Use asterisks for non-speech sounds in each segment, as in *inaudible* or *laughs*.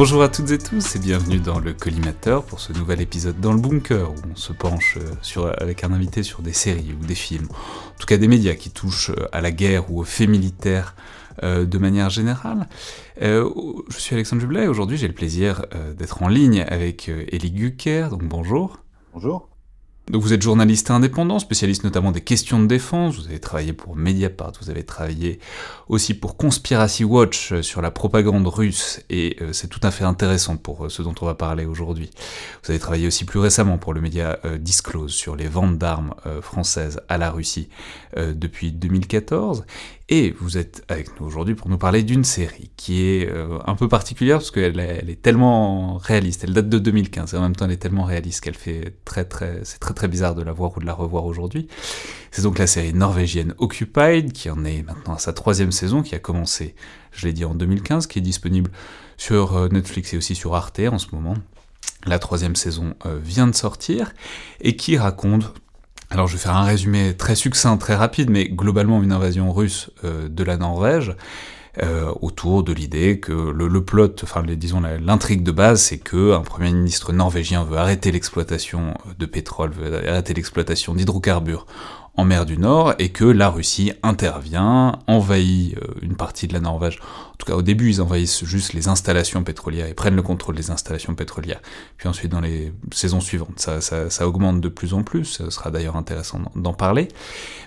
Bonjour à toutes et tous et bienvenue dans le Collimateur pour ce nouvel épisode dans le bunker où on se penche euh, sur, avec un invité sur des séries ou des films, en tout cas des médias qui touchent euh, à la guerre ou aux faits militaires euh, de manière générale. je suis Alexandre Jublet et aujourd'hui j'ai le plaisir d'être en ligne avec Elie Gucker, donc bonjour. Bonjour. Donc vous êtes journaliste indépendant, spécialiste notamment des questions de défense, vous avez travaillé pour Mediapart, vous avez travaillé aussi pour Conspiracy Watch euh, sur la propagande russe, et euh, c'est tout à fait intéressant pour euh, ce dont on va parler aujourd'hui. Vous avez travaillé aussi plus récemment pour le média Disclose sur les ventes d'armes françaises à la Russie depuis 2014, et vous êtes avec nous aujourd'hui pour nous parler d'une série qui est un peu particulière parce qu'elle est, elle est tellement réaliste, elle date de 2015 et en même temps elle est tellement réaliste qu'elle fait très très, c'est très très bizarre de la voir ou de la revoir aujourd'hui. C'est donc la série norvégienne Occupied, qui en est maintenant à sa troisième saison, qui a commencé, je l'ai dit, en 2015, qui est disponible sur euh, Netflix et aussi sur Arte en ce moment. La troisième saison euh, vient de sortir, et qui raconte alors je vais faire un résumé très succinct, très rapide, mais globalement une invasion russe euh, de la Norvège, euh, autour de l'idée que le, le, plot, enfin disons l'intrigue de base, c'est que un premier ministre norvégien veut arrêter l'exploitation de pétrole, veut arrêter l'exploitation d'hydrocarbures en mer du Nord et que la Russie intervient, envahit euh, une partie de la Norvège. En tout cas, au début, ils envahissent juste les installations pétrolières et prennent le contrôle des installations pétrolières. Puis ensuite, dans les saisons suivantes, ça, augmente de plus en plus. Ce sera d'ailleurs intéressant d'en parler.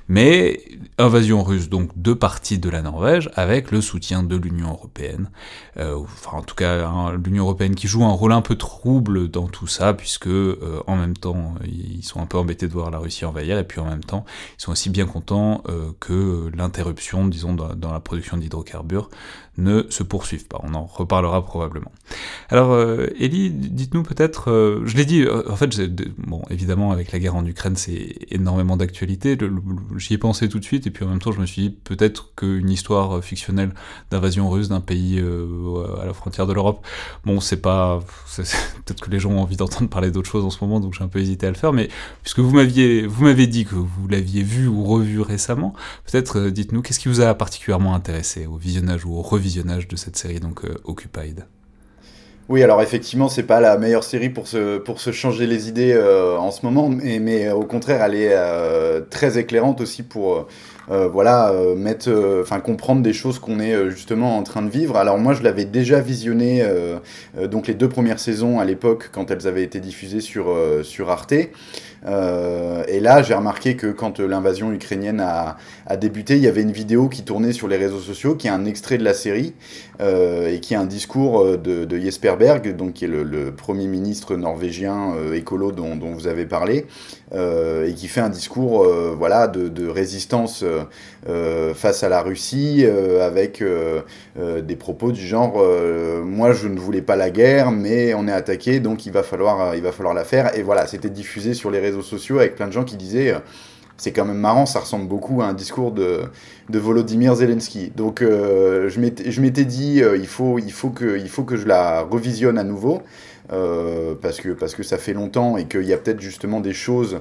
Mais invasion russe, donc deux parties de la Norvège, avec le soutien de l'Union européenne. Euh, enfin, en tout cas, hein, l'Union européenne qui joue un rôle un peu trouble dans tout ça, puisque euh, en même temps, ils sont un peu embêtés de voir la Russie envahir, et puis en même temps, ils sont aussi bien contents euh, que l'interruption, disons, dans, la production d'hydrocarbures ne se poursuive pas. On en reparlera probablement. Alors, euh, Ellie, dites-nous peut-être, euh, je l'ai dit, en fait, bon, évidemment, avec la guerre en Ukraine, c'est énormément d'actualité. J'y ai pensé tout de suite, et puis en même temps, je me suis dit peut-être qu'une histoire fictionnelle d'invasion russe d'un pays à la frontière de l'Europe, bon, c'est pas, peut-être que les gens ont envie d'entendre parler d'autres choses en ce moment, donc j'ai un peu hésité à le faire. Mais puisque vous m'aviez, dit que vous l'aviez vu ou revu récemment. Peut-être euh, dites-nous qu'est-ce qui vous a particulièrement intéressé au visionnage ou au de cette série donc euh, Occupied. Oui, alors effectivement, c'est pas la meilleure série pour se, changer les idées euh, en ce moment, mais, mais, au contraire, elle est très éclairante aussi pour voilà mettre, enfin comprendre des choses qu'on est justement en train de vivre. Alors moi, je l'avais déjà visionné donc les deux premières saisons à l'époque quand elles avaient été diffusées sur sur Arte. Euh, et là, j'ai remarqué que quand euh, l'invasion ukrainienne a, débuté, il y avait une vidéo qui tournait sur les réseaux sociaux, qui est un extrait de la série, euh, et qui est un discours de, de Jesper Berg, donc, qui est le, premier ministre norvégien écolo dont, dont, vous avez parlé, et qui fait un discours voilà, de, de résistance face à la Russie, avec des propos du genre Moi, je ne voulais pas la guerre, mais on est attaqué, donc il va falloir, il va falloir la faire. Et voilà, c'était diffusé sur les réseaux sociaux avec plein de gens qui disaient euh, c'est quand même marrant, ça ressemble beaucoup à un discours de, de Volodymyr Zelensky. Donc euh, je m'étais dit, euh, il, faut, que je la revisionne à nouveau, parce, que, parce que ça fait longtemps et qu'il y a peut-être justement des choses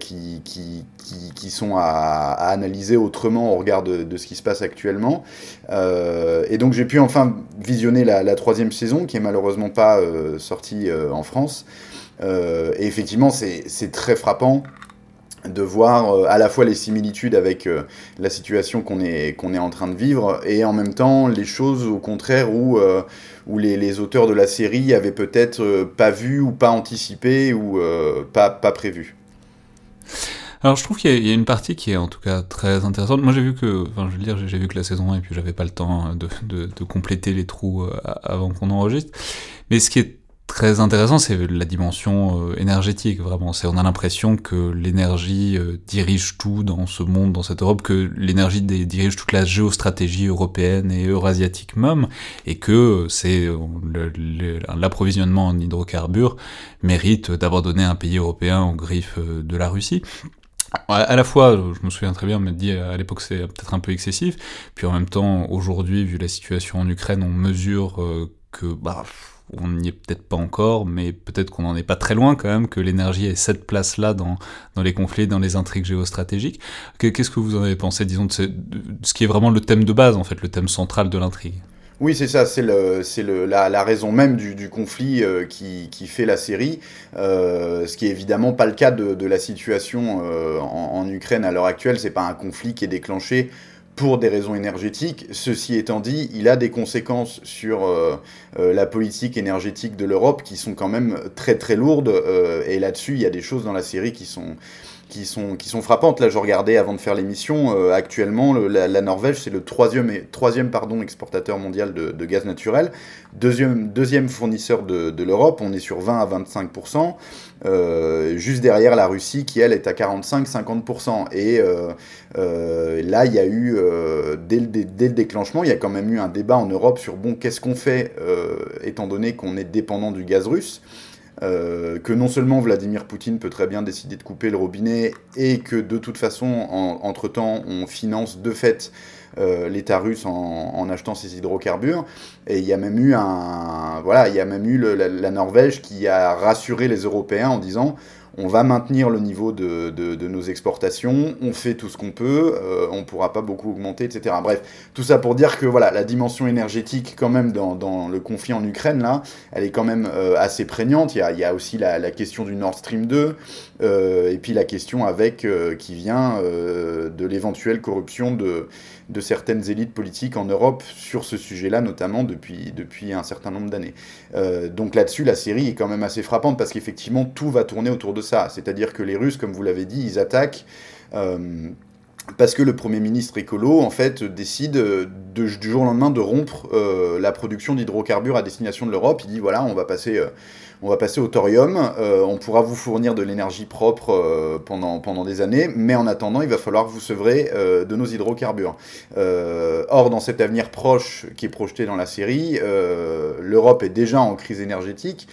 qui, qui, sont à, analyser autrement au regard de, ce qui se passe actuellement. et donc j'ai pu enfin visionner la, troisième saison, qui est malheureusement pas sortie en France. Euh, et effectivement, c'est très frappant de voir euh, à la fois les similitudes avec euh, la situation qu'on est, en train de vivre et en même temps les choses au contraire où, les, auteurs de la série avaient peut-être pas vu ou pas anticipé ou pas prévu. Alors je trouve qu'il y, a une partie qui est en tout cas très intéressante. Moi j'ai vu que, enfin je veux dire, j'ai vu que la saison 1 et puis j'avais pas le temps de, de, de compléter les trous avant qu'on enregistre. Mais ce qui est très intéressant, c'est la dimension euh, énergétique, vraiment. C'est, on a l'impression que l'énergie euh, dirige tout dans ce monde, dans cette Europe, que l'énergie dirige toute la géostratégie européenne et eurasiatique même, et que euh, c'est l'approvisionnement en hydrocarbures mérite d'abandonner un pays européen aux griffes de la Russie. À la fois, je me souviens très bien, on m'a dit à l'époque c'est peut-être un peu excessif, puis en même temps, aujourd'hui, vu la situation en Ukraine, on mesure que bah, on n'y est peut-être pas encore, mais peut-être qu'on n'en est pas très loin quand même, que l'énergie ait cette place-là dans, dans les conflits, dans les intrigues géostratégiques. Qu'est-ce que vous en avez pensé, disons, de ce, qui est vraiment le thème de base, en fait, le thème central de l'intrigue? Oui, c'est ça, c'est le, c'est le, la, raison même du, conflit euh, qui, qui, fait la série, euh, ce qui est évidemment pas le cas de, la situation euh, en, Ukraine à l'heure actuelle. C'est pas un conflit qui est déclenché pour des raisons énergétiques. Ceci étant dit, il a des conséquences sur la politique énergétique de l'Europe qui sont quand même très très lourdes. Et là-dessus, il y a des choses dans la série qui sont qui sont, qui sont frappantes. Là, je regardais avant de faire l'émission, euh, actuellement, le, la, Norvège, c'est le troisième, troisième pardon, exportateur mondial de, gaz naturel, deuxième, deuxième fournisseur de, l'Europe, on est sur 20 à 25%, euh, juste derrière la Russie qui, elle, est à 45-50%. Et euh, là, il y a eu, dès le, dès, le, déclenchement, il y a quand même eu un débat en Europe sur, bon, qu'est-ce qu'on fait, étant donné qu'on est dépendant du gaz russe euh, que non seulement Vladimir Poutine peut très bien décider de couper le robinet et que de toute façon, en, entre-temps, on finance de fait euh, l'État russe en, achetant ses hydrocarbures. Et il y a même eu un, voilà, il y a même eu la, Norvège qui a rassuré les Européens en disant on va maintenir le niveau de, nos exportations, on fait tout ce qu'on peut, euh, on ne pourra pas beaucoup augmenter, etc. Bref, tout ça pour dire que voilà, la dimension énergétique, quand même, dans, le conflit en Ukraine, là, elle est quand même euh, assez prégnante. Il y a, aussi la, question du Nord Stream 2, euh, et puis la question avec qui vient de l'éventuelle corruption de, de certaines élites politiques en Europe sur ce sujet-là, notamment depuis, un certain nombre d'années. donc là-dessus, la série est quand même assez frappante parce qu'effectivement, tout va tourner autour de ça. C'est-à-dire que les Russes, comme vous l'avez dit, ils attaquent. Euh, parce que le Premier ministre écolo, en fait, décide de, du jour au lendemain de rompre euh, la production d'hydrocarbures à destination de l'Europe. Il dit voilà, on va passer, euh, on va passer au thorium, euh, on pourra vous fournir de l'énergie propre euh, pendant, pendant des années, mais en attendant, il va falloir vous sevrer euh, de nos hydrocarbures. or, dans cet avenir proche qui est projeté dans la série, l'Europe est déjà en crise énergétique.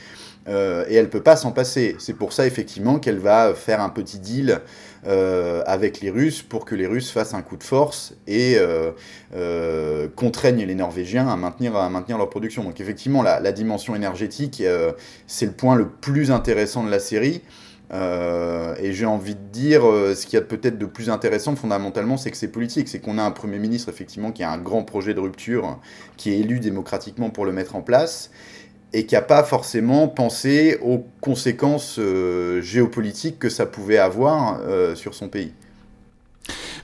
Euh, et elle peut pas s'en passer. C'est pour ça, effectivement, qu'elle va faire un petit deal euh, avec les Russes pour que les Russes fassent un coup de force et euh, contraignent les Norvégiens à maintenir, à maintenir leur production. Donc, effectivement, la, dimension énergétique, c'est le point le plus intéressant de la série. Et j'ai envie de dire, ce qu'il y a peut-être de plus intéressant fondamentalement, c'est que c'est politique. C'est qu'on a un Premier ministre, effectivement, qui a un grand projet de rupture, qui est élu démocratiquement pour le mettre en place, et qui n'a pas forcément pensé aux conséquences euh, géopolitiques que ça pouvait avoir euh, sur son pays.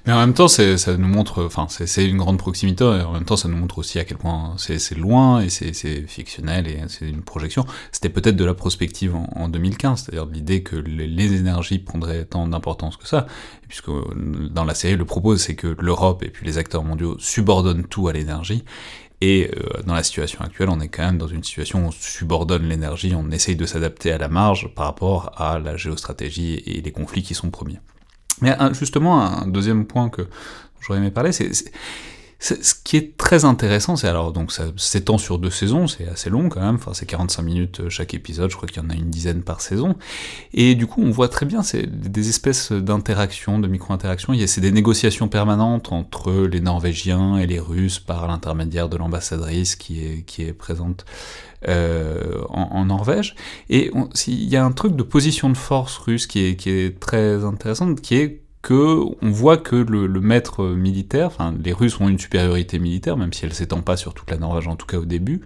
Mais en même temps, ça nous montre, enfin, c'est une grande proximité, et en même temps, ça nous montre aussi à quel point c'est loin, et c'est fictionnel, et c'est une projection. C'était peut-être de la prospective en, en 2015, c'est-à-dire l'idée que les, les, énergies prendraient tant d'importance que ça, puisque dans la série, le propos, c'est que l'Europe et puis les acteurs mondiaux subordonnent tout à l'énergie, et euh, dans la situation actuelle, on est quand même dans une situation où on subordonne l'énergie, on essaye de s'adapter à la marge par rapport à la géostratégie et les conflits qui sont premiers. Mais justement, un deuxième point que j'aurais aimé parler, c'est ce qui est très intéressant, c'est alors donc ça s'étend sur deux saisons, c'est assez long quand même, enfin c'est 45 minutes euh, chaque épisode, je crois qu'il y en a une dizaine par saison, et du coup on voit très bien c'est des espèces d'interactions, de micro-interactions, c'est des négociations permanentes entre les Norvégiens et les Russes par l'intermédiaire de l'ambassadrice qui est, présente euh, en, Norvège, et il y a un truc de position de force russe qui est, qui est très intéressant, qui est que on voit que le, maître militaire, enfin les Russes ont une supériorité militaire, même si elle s'étend pas sur toute la Norvège en tout cas au début,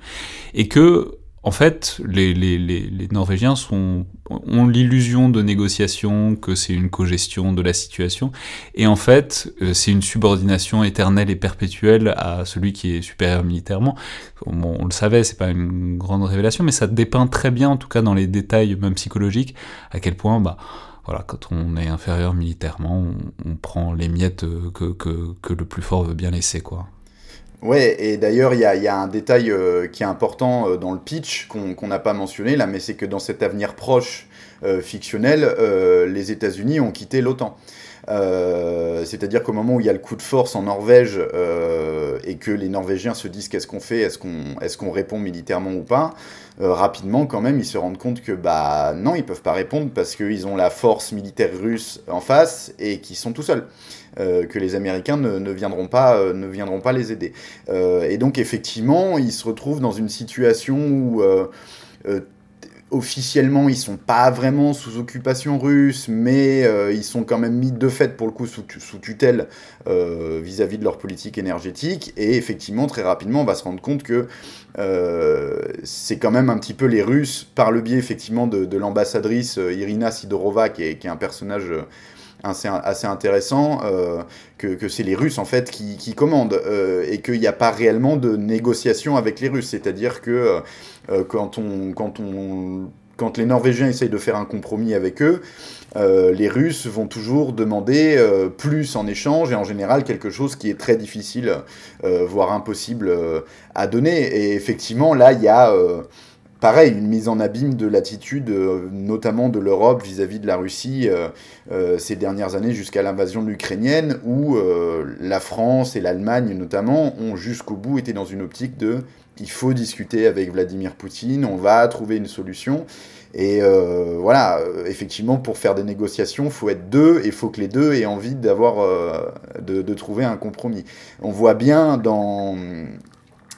et que en fait les, Norvégiens ont l'illusion de négociation, que c'est une cogestion de la situation, et en fait euh, c'est une subordination éternelle et perpétuelle à celui qui est supérieur militairement. On le savait, c'est pas une grande révélation, mais ça dépeint très bien, en tout cas dans les détails même psychologiques, à quel point bah voilà, quand on est inférieur militairement, on, prend les miettes que, que, le plus fort veut bien laisser, quoi. Ouais, et d'ailleurs, il y a, un détail euh, qui est important euh, dans le pitch qu'on n'a pas mentionné là, mais c'est que dans cet avenir proche euh, fictionnel, euh, les États-Unis ont quitté l'OTAN. Euh, c'est-à-dire qu'au moment où il y a le coup de force en Norvège euh, et que les Norvégiens se disent qu'est-ce qu'on fait, est-ce qu'on est répond militairement ou pas, euh, rapidement quand même ils se rendent compte que bah non ils peuvent pas répondre parce qu'ils ont la force militaire russe en face et qu'ils sont tout seuls. Que les Américains ne, ne, viendront pas, ne viendront pas les aider. et donc effectivement, ils se retrouvent dans une situation où officiellement, ils sont pas vraiment sous occupation russe, mais euh, ils sont quand même mis de fait, pour le coup, sous, tutelle euh, vis-à-vis de leur politique énergétique. Et effectivement, très rapidement, on va se rendre compte que euh, c'est quand même un petit peu les Russes, par le biais effectivement de, l'ambassadrice Irina Sidorova, qui est, un personnage assez, assez intéressant, que, c'est les Russes en fait qui, qui commandent et qu'il n'y a pas réellement de négociation avec les Russes. C'est-à-dire que euh, quand, on, quand, on, quand les Norvégiens essayent de faire un compromis avec eux, euh, les Russes vont toujours demander euh, plus en échange et en général quelque chose qui est très difficile, voire impossible à donner. Et effectivement, là, il y a pareil, une mise en abîme de l'attitude, notamment de l'Europe vis-à-vis de la Russie ces dernières années jusqu'à l'invasion de l'Ukrainienne, où la France et l'Allemagne notamment ont jusqu'au bout été dans une optique de il faut discuter avec Vladimir Poutine, on va trouver une solution. Et euh, voilà, euh, effectivement, pour faire des négociations, il faut être deux, et il faut que les deux aient envie d'avoir, euh, de, trouver un compromis. On voit bien dans,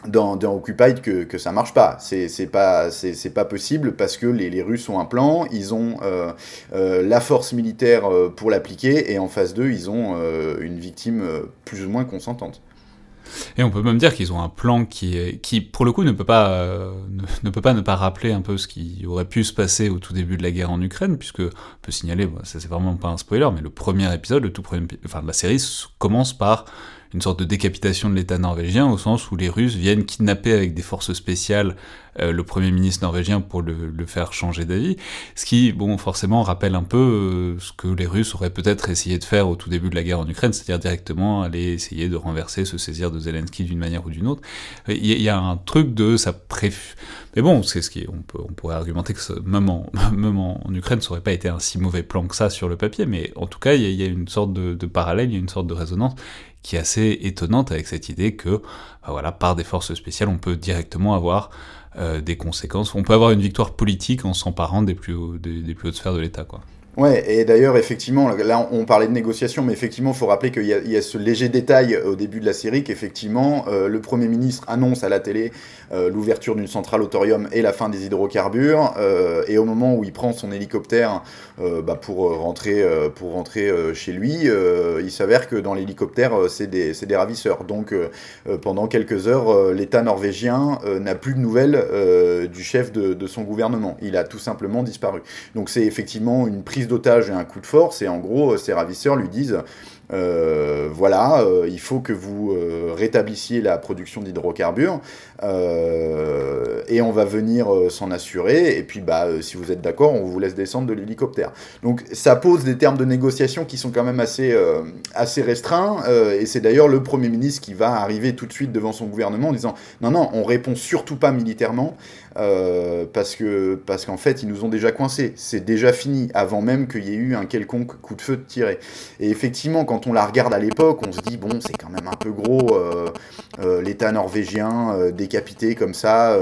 dans, dans Occupied que, que ça marche pas. C'est pas, pas possible parce que les, les, Russes ont un plan, ils ont la force militaire pour l'appliquer, et en phase 2, ils ont une victime plus ou moins consentante. Et on peut même dire qu'ils ont un plan qui, qui pour le coup, ne peut, pas, euh, ne, peut pas ne pas rappeler un peu ce qui aurait pu se passer au tout début de la guerre en Ukraine, puisque on peut signaler, ça c'est vraiment pas un spoiler, mais le premier épisode, le tout premier, enfin, la série commence par une sorte de décapitation de l'État norvégien, au sens où les Russes viennent kidnapper avec des forces spéciales euh, le Premier ministre norvégien pour le, faire changer d'avis, ce qui, bon, forcément rappelle un peu euh, ce que les Russes auraient peut-être essayé de faire au tout début de la guerre en Ukraine, c'est-à-dire directement aller essayer de renverser, se saisir de Zelensky d'une manière ou d'une autre. Il y, a un truc de ça préf... Mais bon, c'est ce qui on, pourrait argumenter que ce, même, *laughs* en, en, Ukraine, ça aurait pas été un si mauvais plan que ça sur le papier, mais en tout cas, il y, a une sorte de, parallèle, il y a une sorte de résonance qui est assez étonnante avec cette idée que, bah voilà, par des forces spéciales, on peut directement avoir euh, des conséquences. On peut avoir une victoire politique en s'emparant des plus, des, plus hautes sphères de l'État, quoi. Ouais, et d'ailleurs, effectivement, là, on parlait de négociation, mais effectivement, il faut rappeler qu'il y, a ce léger détail au début de la série qu'effectivement, euh, le Premier ministre annonce à la télé euh, l'ouverture d'une centrale au thorium et la fin des hydrocarbures, euh, et au moment où il prend son hélicoptère bah, pour rentrer, pour rentrer chez lui, il s'avère que dans l'hélicoptère, c'est des, des, ravisseurs. Donc, pendant quelques heures, l'État norvégien n'a plus de nouvelles du chef de, de son gouvernement. Il a tout simplement disparu. Donc, c'est effectivement une prise d'otage et un coup de force, et en gros, ses ravisseurs lui disent euh, voilà, euh, il faut que vous euh, rétablissiez la production d'hydrocarbures et on va venir s'en assurer. Et puis, bah, si vous êtes d'accord, on vous laisse descendre de l'hélicoptère. Donc, ça pose des termes de négociation qui sont quand même assez, assez restreints. et c'est d'ailleurs le Premier ministre qui va arriver tout de suite devant son gouvernement en disant non, non, on répond surtout pas militairement. parce que parce qu'en fait ils nous ont déjà coincés, c'est déjà fini avant même qu'il y ait eu un quelconque coup de feu de tiré. Et effectivement, quand on la regarde à l'époque, on se dit, bon, c'est quand même un peu gros, euh, euh, l'État norvégien euh, décapité comme ça,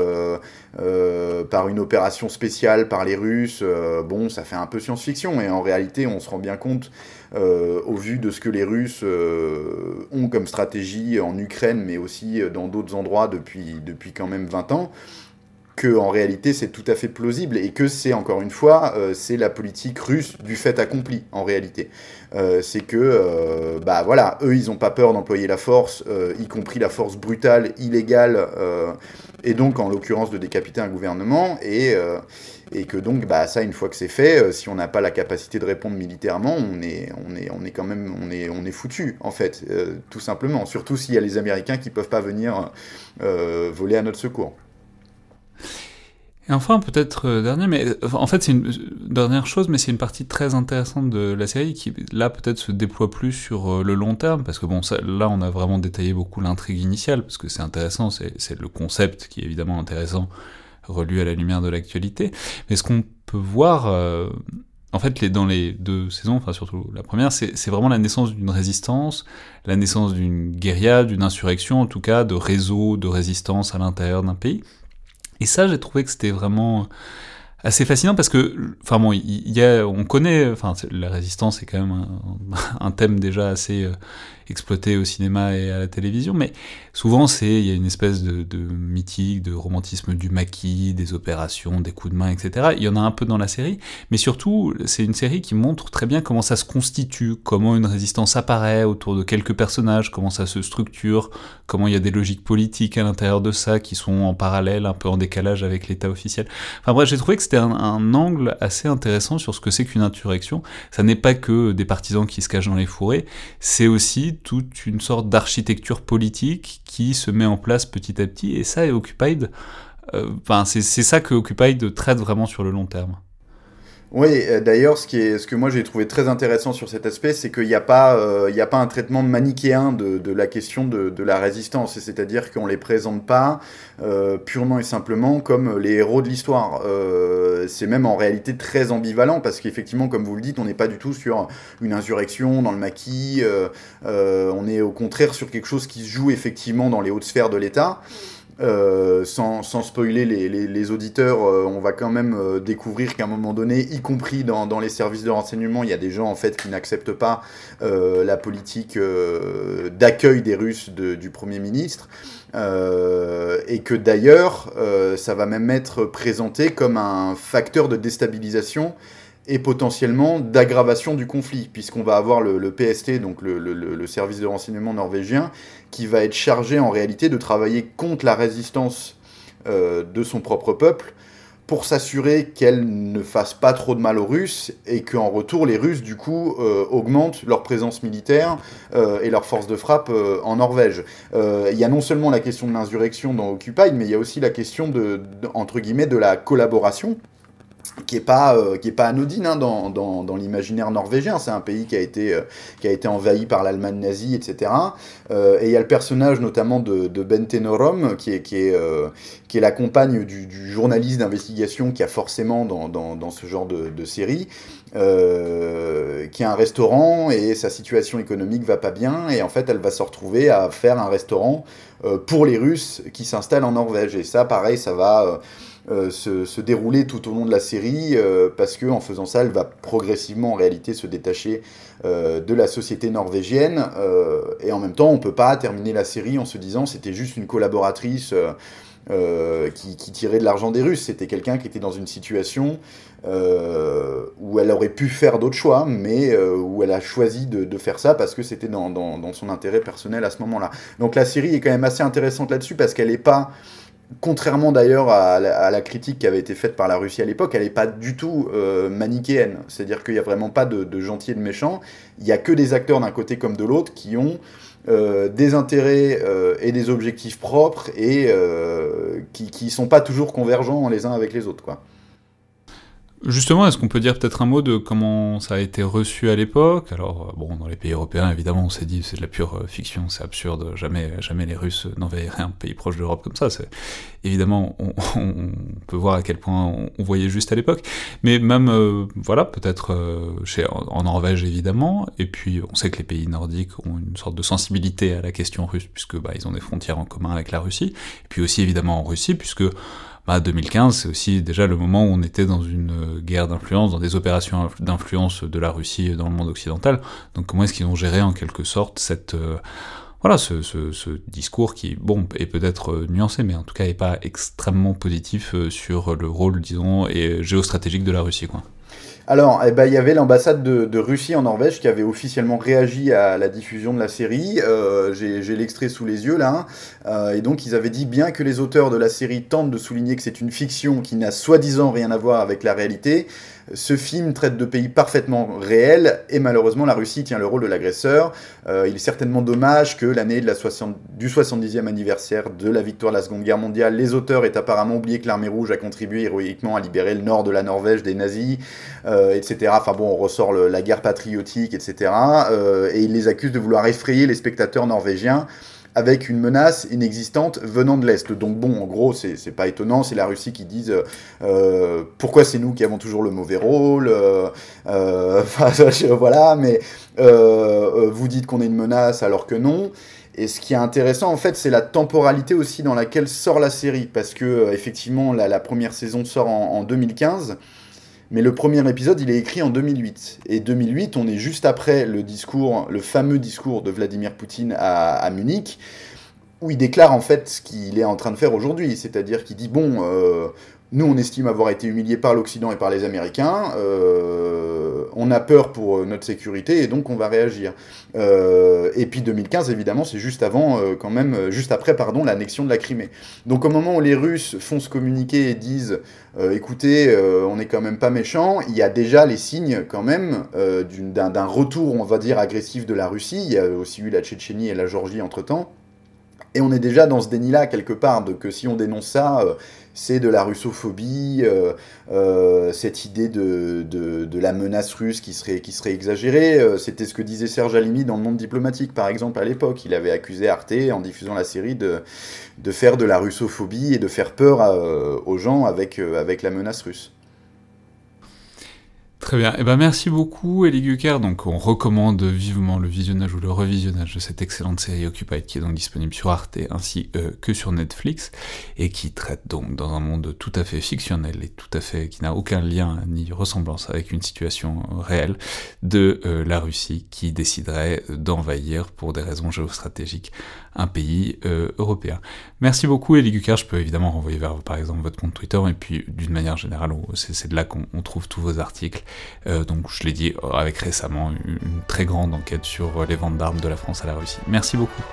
par une opération spéciale par les Russes, bon, ça fait un peu science-fiction, et en réalité, on se rend bien compte, au vu de ce que les Russes ont comme stratégie en Ukraine, mais aussi dans d'autres endroits depuis, depuis quand même 20 ans, que en réalité c'est tout à fait plausible et que c'est encore une fois euh, c'est la politique russe du fait accompli en réalité. Euh, c'est que euh, bah voilà eux ils ont pas peur d'employer la force, y compris la force brutale, illégale et donc en l'occurrence de décapiter un gouvernement et et que donc bah ça une fois que c'est fait, si on n'a pas la capacité de répondre militairement, on est on est on est quand même on est on est foutu en fait tout simplement. Surtout s'il y a les Américains qui peuvent pas venir voler à notre secours. Et enfin, peut-être euh, dernier, mais en fait, c'est une dernière chose, mais c'est une partie très intéressante de la série qui, là, peut-être se déploie plus sur euh, le long terme, parce que bon, là, on a vraiment détaillé beaucoup l'intrigue initiale, parce que c'est intéressant, c'est le concept qui est évidemment intéressant, relu à la lumière de l'actualité. Mais ce qu'on peut voir, euh, en fait, dans les deux saisons, enfin surtout la première, c'est vraiment la naissance d'une résistance, la naissance d'une guérilla, d'une insurrection, en tout cas, de réseaux de résistance à l'intérieur d'un pays. Et ça, j'ai trouvé que c'était vraiment assez fascinant parce que, enfin bon, il y, a, on connaît, enfin la résistance est quand même un, *laughs* thème déjà assez euh, exploité au cinéma et à la télévision, mais souvent c'est il y a une espèce de, mythique, de romantisme du maquis, des opérations, des coups de main, etc. Il y en a un peu dans la série, mais surtout c'est une série qui montre très bien comment ça se constitue, comment une résistance apparaît autour de quelques personnages, comment ça se structure, comment il y a des logiques politiques à l'intérieur de ça qui sont en parallèle, un peu en décalage avec l'État officiel. Enfin bref, j'ai trouvé que c'était un, un, angle assez intéressant sur ce que c'est qu'une insurrection. Ça n'est pas que des partisans qui se cachent dans les fourrés, c'est aussi toute une sorte d'architecture politique qui se met en place petit à petit, et ça, est Occupied, euh, c'est ça que Occupied traite vraiment sur le long terme. Oui, euh, d'ailleurs, ce, qui ce que moi j'ai trouvé très intéressant sur cet aspect, c'est qu'il n'y a, pas, euh, a pas un traitement manichéen de, la question de, la résistance, c'est-à-dire qu'on ne les présente pas euh, purement et simplement comme les héros de l'histoire. C'est même en réalité très ambivalent, parce qu'effectivement, comme vous le dites, on n'est pas du tout sur une insurrection dans le maquis, on est au contraire sur quelque chose qui se joue effectivement dans les hautes sphères de l'État. Euh, sans, spoiler les, auditeurs, euh, on va quand même euh, découvrir qu'à un moment donné, y compris dans, les services de renseignement, il y a des gens en fait qui n'acceptent pas la politique d'accueil des Russes du Premier ministre. et que d'ailleurs, ça va même être présenté comme un facteur de déstabilisation et potentiellement d'aggravation du conflit, puisqu'on va avoir le, PST, donc le, service de renseignement norvégien, qui va être chargé en réalité de travailler contre la résistance euh, de son propre peuple pour s'assurer qu'elle ne fasse pas trop de mal aux Russes et qu'en retour les Russes du coup euh, augmentent leur présence militaire euh, et leur force de frappe en Norvège. Il y a non seulement la question de l'insurrection dans Occupied, mais il y a aussi la question de entre guillemets de la collaboration qui est pas euh, qui est pas anodine hein, dans, dans, dans l'imaginaire norvégien. C'est un pays qui a été euh, qui a été envahi par l'Allemagne nazie, etc. Euh, et il y a le personnage notamment de, de Bente Norom qui est qui est euh, qui est la compagne du, du journaliste d'investigation qui a forcément dans, dans, dans ce genre de, de série. Euh, qui a un restaurant et sa situation économique va pas bien et en fait elle va se retrouver à faire un restaurant euh, pour les Russes qui s'installent en Norvège et ça pareil ça va euh, se, dérouler tout au long de la série, euh, parce que en faisant ça, elle va progressivement en réalité se détacher euh, de la société norvégienne, et en même temps, on peut pas terminer la série en se disant c'était juste une collaboratrice qui, tirait de l'argent des Russes, c'était quelqu'un qui était dans une situation où elle aurait pu faire d'autres choix, mais où elle a choisi de, faire ça parce que c'était dans, son intérêt personnel à ce moment-là. Donc la série est quand même assez intéressante là-dessus parce qu'elle n'est pas contrairement d'ailleurs à, la critique qui avait été faite par la Russie à l'époque, elle n'est pas du tout euh, manichéenne. C'est-à-dire qu'il n'y a vraiment pas de, de gentils et de méchants. Il n'y a que des acteurs d'un côté comme de l'autre qui ont euh, des intérêts euh, et des objectifs propres et qui ne sont pas toujours convergents les uns avec les autres. Quoi. Justement, est-ce qu'on peut dire peut-être un mot de comment ça a été reçu à l'époque? Alors, euh, bon, dans les pays européens, évidemment, on s'est dit c'est de la pure euh, fiction, c'est absurde, jamais, jamais les Russes n'envahiraient un pays proche de l'Europe comme ça. Évidemment, *laughs* on, peut voir à quel point on, voyait juste à l'époque. Mais même, euh, voilà, peut-être en Norvège, évidemment, et puis on sait que les pays nordiques ont une sorte de sensibilité à la question russe, puisque bah, ils ont des frontières en commun avec la Russie, et puis aussi évidemment en Russie, puisque bah, 2015, c'est aussi déjà le moment où on était dans une guerre d'influence, dans des opérations d'influence de la Russie dans le monde occidental. Donc comment est-ce qu'ils ont géré en quelque sorte cette... Euh, voilà, ce, discours qui, bon, est peut-être euh, nuancé, mais en tout cas n'est pas extrêmement positif euh, sur le rôle, disons, et géostratégique de la Russie, quoi. Alors, eh ben, il y avait l'ambassade de, Russie en Norvège qui avait officiellement réagi à la diffusion de la série. Euh, J'ai l'extrait sous les yeux là. Euh, et donc, ils avaient dit bien que les auteurs de la série tentent de souligner que c'est une fiction qui n'a soi-disant rien à voir avec la réalité. Ce film traite de pays parfaitement réels et malheureusement la Russie tient le rôle de l'agresseur. Euh, il est certainement dommage que l'année du 70e anniversaire de la victoire de la Seconde Guerre mondiale, les auteurs aient apparemment oublié que l'armée rouge a contribué héroïquement à libérer le nord de la Norvège des nazis, etc. Enfin bon, on ressort la guerre patriotique, etc. Euh, et ils les accusent de vouloir effrayer les spectateurs norvégiens avec une menace inexistante venant de l'Est. Donc bon, en gros, c'est pas étonnant, c'est la Russie qui dit euh, pourquoi c'est nous qui avons toujours le mauvais rôle, euh, euh, *laughs* voilà, mais euh, vous dites qu'on est une menace alors que non. Et ce qui est intéressant, en fait, c'est la temporalité aussi dans laquelle sort la série, parce que effectivement, la, première saison sort en 2015. Mais le premier épisode, il est écrit en 2008. Et 2008, on est juste après le discours, le fameux discours de Vladimir Poutine à, Munich, où il déclare en fait ce qu'il est en train de faire aujourd'hui. C'est-à-dire qu'il dit, bon, euh, nous, on estime avoir été humiliés par l'Occident et par les Américains. Euh, on a peur pour notre sécurité et donc on va réagir. Euh, et puis 2015, évidemment, c'est juste avant, euh, quand même, juste après, pardon, l'annexion de la Crimée. Donc au moment où les Russes font se communiquer et disent, écoutez, on n'est quand même pas méchants, il y a déjà les signes quand même d'un retour, on va dire, agressif de la Russie. Il y a aussi eu la Tchétchénie et la Géorgie entre temps. Et on est déjà dans ce déni-là, quelque part, de que si on dénonce ça, c'est de la russophobie, euh, euh, cette idée de, la menace russe qui serait, qui serait exagérée. Euh, c'était ce que disait Serge Alimi dans le monde diplomatique, par exemple, à l'époque. Il avait accusé Arte, en diffusant la série, de, de faire de la russophobie et de faire peur aux gens avec, avec la menace russe. Très bien. Eh ben, merci beaucoup, Elie Gucker. Donc, on recommande vivement le visionnage ou le revisionnage de cette excellente série Occupied qui est donc disponible sur Arte ainsi euh, que sur Netflix et qui traite donc dans un monde tout à fait fictionnel et tout à fait qui n'a aucun lien ni ressemblance avec une situation réelle de euh, la Russie qui déciderait d'envahir pour des raisons géostratégiques un pays euh, européen. Merci beaucoup, Elie Gucker. Je peux évidemment renvoyer vers, par exemple, votre compte Twitter, et puis d'une manière générale, c'est de là qu'on trouve tous vos articles. Euh, donc, je l'ai dit, avec récemment une, très grande enquête sur les ventes d'armes de la France à la Russie. Merci beaucoup.